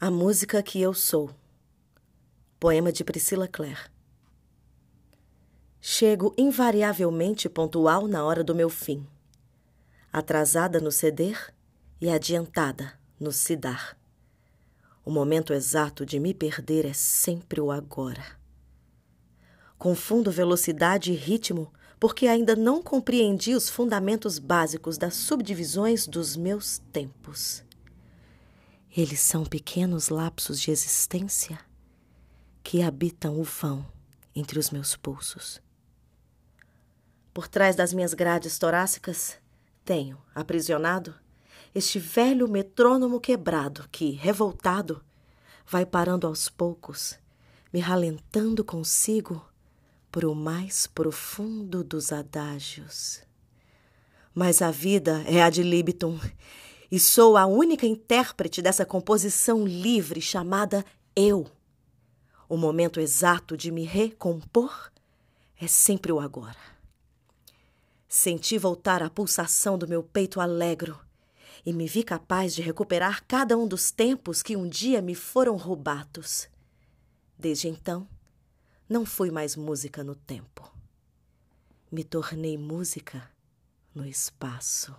A música que eu sou. Poema de Priscila Clare. Chego invariavelmente pontual na hora do meu fim, atrasada no ceder e adiantada no se dar. O momento exato de me perder é sempre o agora. Confundo velocidade e ritmo porque ainda não compreendi os fundamentos básicos das subdivisões dos meus tempos. Eles são pequenos lapsos de existência que habitam o vão entre os meus pulsos. Por trás das minhas grades torácicas, tenho, aprisionado, este velho metrônomo quebrado que, revoltado, vai parando aos poucos, me ralentando consigo por o mais profundo dos adágios. Mas a vida é ad libitum e sou a única intérprete dessa composição livre chamada eu. O momento exato de me recompor é sempre o agora. Senti voltar a pulsação do meu peito alegro e me vi capaz de recuperar cada um dos tempos que um dia me foram roubados. Desde então, não fui mais música no tempo. Me tornei música no espaço.